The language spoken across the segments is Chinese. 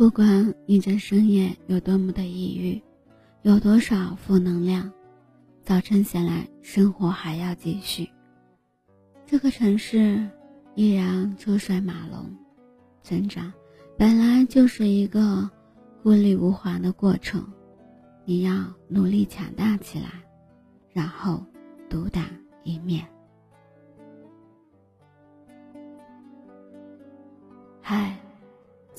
不管你这深夜有多么的抑郁，有多少负能量，早晨醒来，生活还要继续。这个城市依然车水马龙，成长本来就是一个孤立无援的过程，你要努力强大起来，然后独当一面。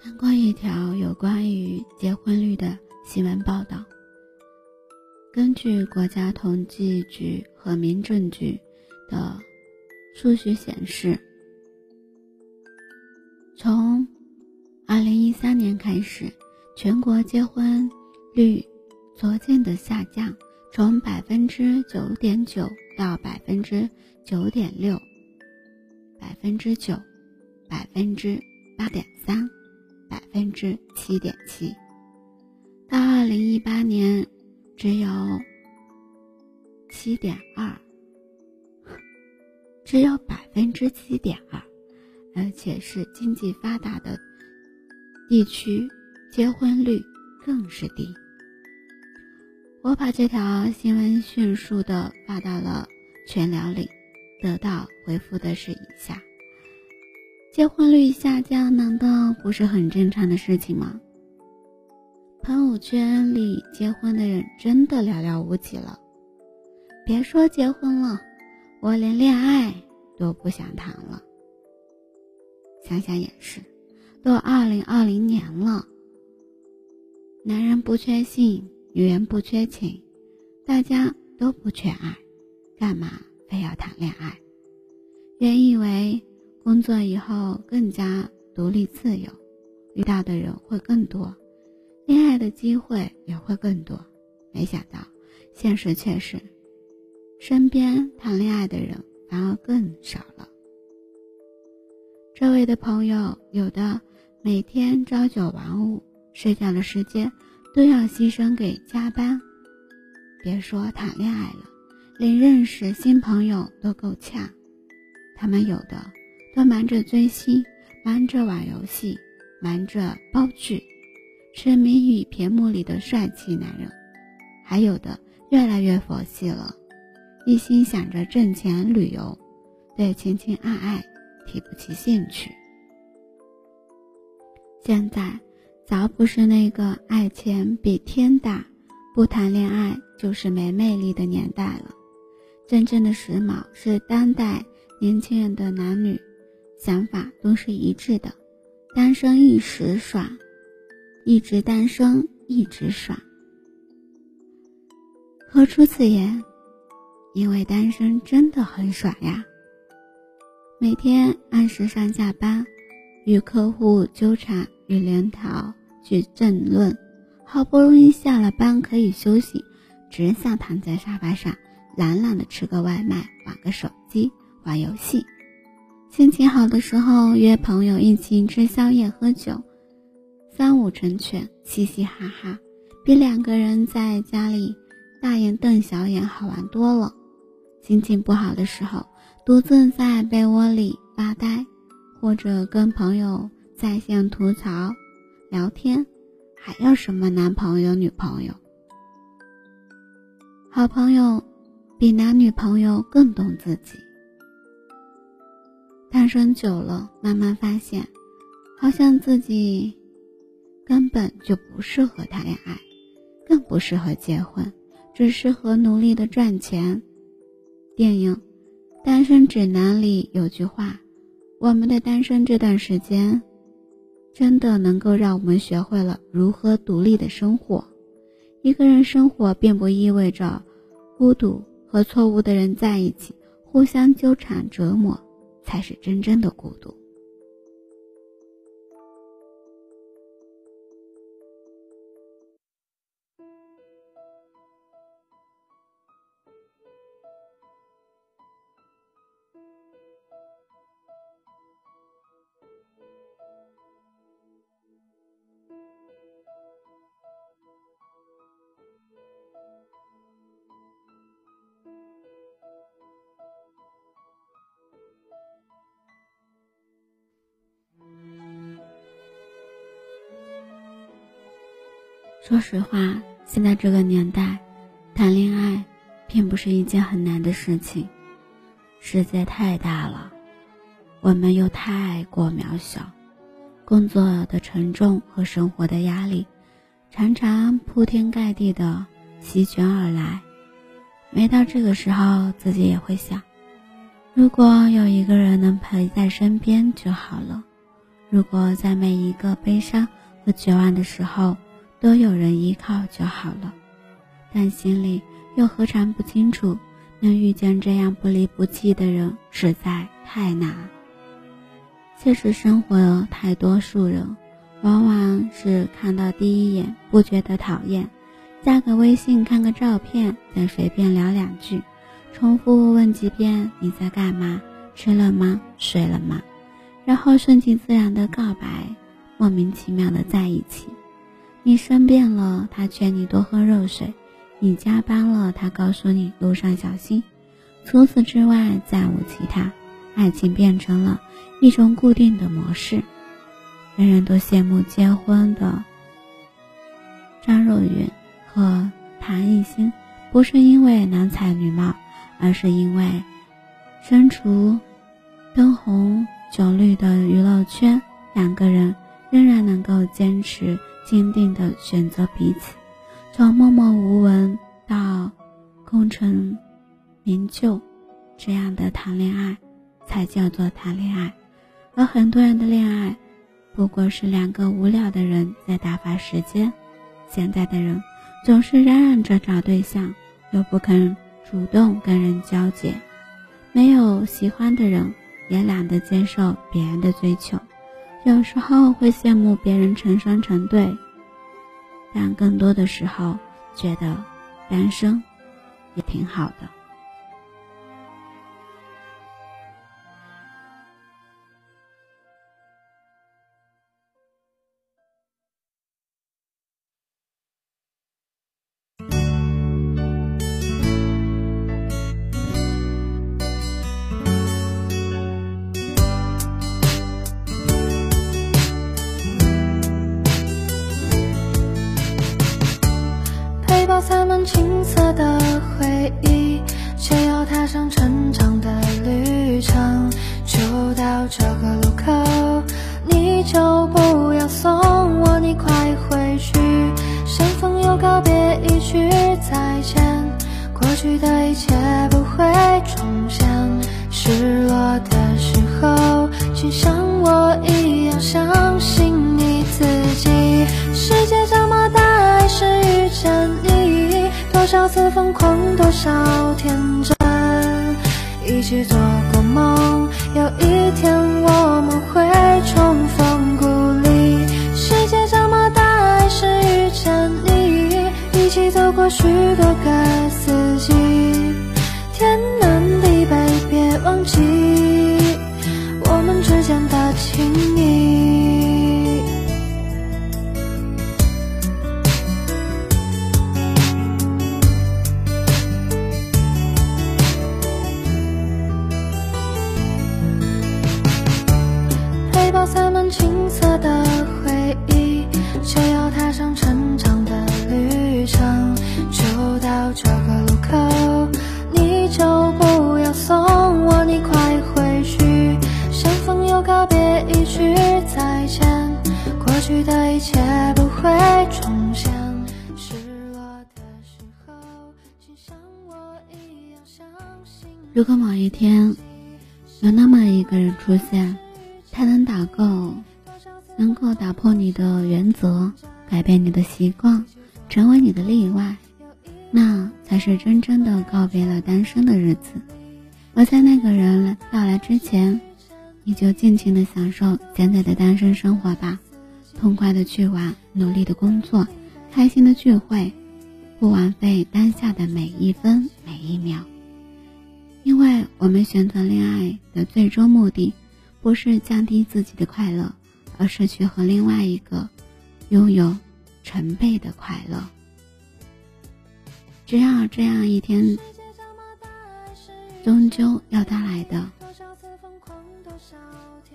看过一条有关于结婚率的新闻报道。根据国家统计局和民政局的数据显示，从2013年开始，全国结婚率逐渐的下降，从百分之九点九到百分之九点六，百分之九，百分之八点三。分之七点七，到二零一八年只有七点二，只有百分之七点二，而且是经济发达的地区，结婚率更是低。我把这条新闻迅速的发到了群聊里，得到回复的是以下。结婚率下降，难道不是很正常的事情吗？朋友圈里结婚的人真的寥寥无几了。别说结婚了，我连恋爱都不想谈了。想想也是，都二零二零年了，男人不缺性，女人不缺情，大家都不缺爱，干嘛非要谈恋爱？原以为。工作以后更加独立自由，遇到的人会更多，恋爱的机会也会更多。没想到，现实却是，身边谈恋爱的人反而更少了。周围的朋友有的每天朝九晚五，睡觉的时间都要牺牲给加班，别说谈恋爱了，连认识新朋友都够呛。他们有的。都忙着追星，忙着玩游戏，忙着煲剧，沉迷于屏幕里的帅气男人；还有的越来越佛系了，一心想着挣钱旅游，对情情爱爱提不起兴趣。现在早不是那个爱钱比天大，不谈恋爱就是没魅力的年代了。真正的时髦是当代年轻人的男女。想法都是一致的，单身一时爽，一直单身一直爽。何出此言？因为单身真的很爽呀！每天按时上下班，与客户纠缠，与领导去争论，好不容易下了班可以休息，只想躺在沙发上懒懒的吃个外卖，玩个手机，玩游戏。心情好的时候，约朋友一起吃宵夜、喝酒，三五成群，嘻嘻哈哈，比两个人在家里大眼瞪小眼好玩多了。心情不好的时候，独自在被窝里发呆，或者跟朋友在线吐槽、聊天，还要什么男朋友、女朋友？好朋友比男女朋友更懂自己。单身久了，慢慢发现，好像自己根本就不适合谈恋爱，更不适合结婚，只适合努力的赚钱。电影《单身指南》里有句话：“我们的单身这段时间，真的能够让我们学会了如何独立的生活。一个人生活，并不意味着孤独，和错误的人在一起，互相纠缠折磨。”才是真正的孤独。说实话，现在这个年代，谈恋爱并不是一件很难的事情。世界太大了，我们又太过渺小，工作的沉重和生活的压力，常常铺天盖地的席卷而来。每到这个时候，自己也会想：如果有一个人能陪在身边就好了；如果在每一个悲伤和绝望的时候都有人依靠就好了。但心里又何尝不清楚？能遇见这样不离不弃的人实在太难。现实生活，太多数人往往是看到第一眼不觉得讨厌，加个微信看个照片，再随便聊两句，重复问几遍你在干嘛，吃了吗，睡了吗，然后顺其自然的告白，莫名其妙的在一起。你生病了，他劝你多喝热水。你加班了，他告诉你路上小心。除此之外，再无其他。爱情变成了一种固定的模式。人人都羡慕结婚的张若昀和谭艺兴，不是因为男才女貌，而是因为身处灯红酒绿的娱乐圈，两个人仍然能够坚持坚定的选择彼此。从默默无闻到功成名就，这样的谈恋爱才叫做谈恋爱。而很多人的恋爱，不过是两个无聊的人在打发时间。现在的人总是嚷嚷着找对象，又不肯主动跟人交接，没有喜欢的人，也懒得接受别人的追求，有时候会羡慕别人成双成对。但更多的时候，觉得单身也挺好的。再见，过去的一切不会重现。失落的时候，请像我一样相信你自己。世界这么大，还是遇见你。多少次疯狂，多少天真，一起做过梦，有一天我许多个四季。天南地北，别忘记我们之间的情谊。一句再见，过去的一切不会重现。失落的时候，请像我一样相信如果某一天有那么一个人出现，他能打够，能够打破你的原则，改变你的习惯，成为你的例外，那才是真正的告别了单身的日子。而在那个人到来之前，你就尽情的享受现在的单身生活吧，痛快的去玩，努力的工作，开心的聚会，不枉费当下的每一分每一秒。因为我们选择恋爱的最终目的，不是降低自己的快乐，而是去和另外一个拥有成倍的快乐。只要这样一天终究要到来的，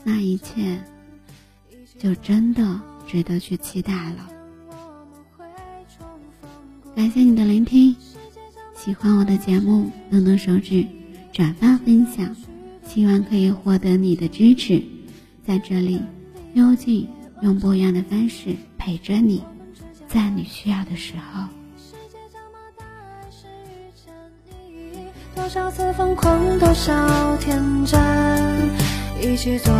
那一切就真的值得去期待了。感谢你的聆听，喜欢我的节目，动动手指转发分享，希望可以获得你的支持。在这里，幽静用不一样的方式陪着你，在你需要的时候。多少次疯狂，多少天真，一起做